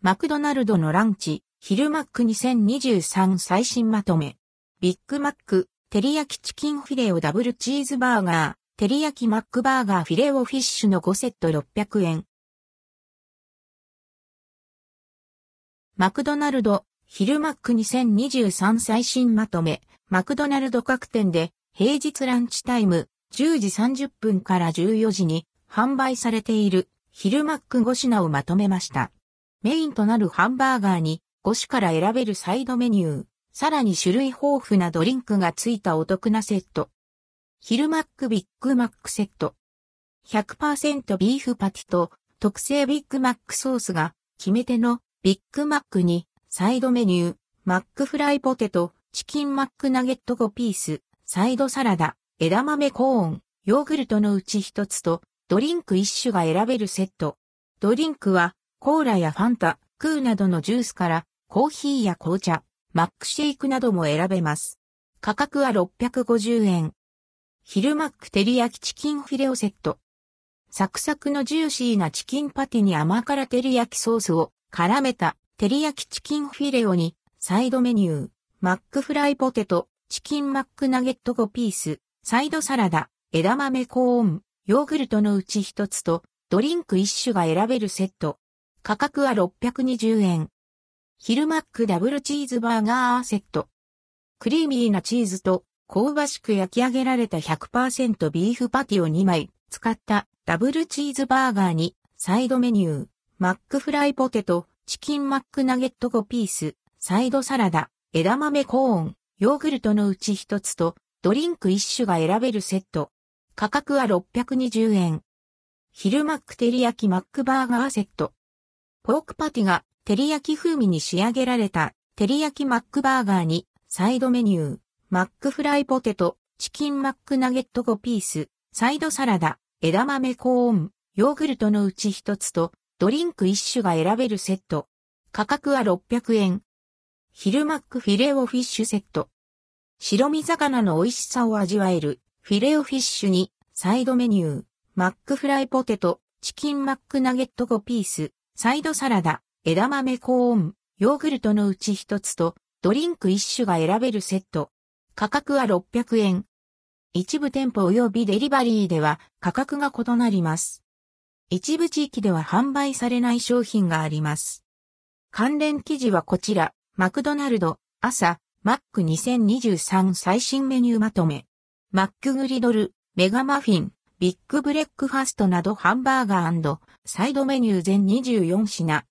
マクドナルドのランチ、ヒルマック2023最新まとめ。ビッグマック、照り焼きチキンフィレオダブルチーズバーガー、照り焼きマックバーガーフィレオフィッシュの5セット600円。マクドナルド、ヒルマック2023最新まとめ、マクドナルド各店で平日ランチタイム10時30分から14時に販売されているヒルマック5品をまとめました。メインとなるハンバーガーに5種から選べるサイドメニュー、さらに種類豊富なドリンクがついたお得なセット。ヒルマックビッグマックセット。100%ビーフパティと特製ビッグマックソースが決め手のビッグマックにサイドメニュー、マックフライポテト、チキンマックナゲット5ピース、サイドサラダ、枝豆コーン、ヨーグルトのうち一つとドリンク一種が選べるセット。ドリンクはコーラやファンタ、クーなどのジュースからコーヒーや紅茶、マックシェイクなども選べます。価格は650円。ヒルマック照り焼きチキンフィレオセット。サクサクのジューシーなチキンパティに甘辛照り焼きソースを絡めた照り焼きチキンフィレオにサイドメニュー、マックフライポテト、チキンマックナゲット5ピース、サイドサラダ、枝豆コーン、ヨーグルトのうち一つとドリンク一種が選べるセット。価格は620円。ヒルマックダブルチーズバーガーセット。クリーミーなチーズと香ばしく焼き上げられた100%ビーフパティを2枚使ったダブルチーズバーガーにサイドメニュー、マックフライポテト、チキンマックナゲット5ピース、サイドサラダ、枝豆コーン、ヨーグルトのうち一つとドリンク一種が選べるセット。価格は620円。ヒルマック照り焼きマックバーガーセット。ポークパティが照り焼き風味に仕上げられた照り焼きマックバーガーにサイドメニュー、マックフライポテト、チキンマックナゲット5ピース、サイドサラダ、枝豆コーン、ヨーグルトのうち一つとドリンク一種が選べるセット。価格は600円。ヒルマックフィレオフィッシュセット。白身魚の美味しさを味わえるフィレオフィッシュにサイドメニュー、マックフライポテト、チキンマックナゲット5ピース、サイドサラダ、枝豆コーン、ヨーグルトのうち一つと、ドリンク一種が選べるセット。価格は600円。一部店舗及びデリバリーでは価格が異なります。一部地域では販売されない商品があります。関連記事はこちら、マクドナルド、朝、マック2023最新メニューまとめ。マックグリドル、メガマフィン、ビッグブレックファストなどハンバーガーサイドメニュー全24品。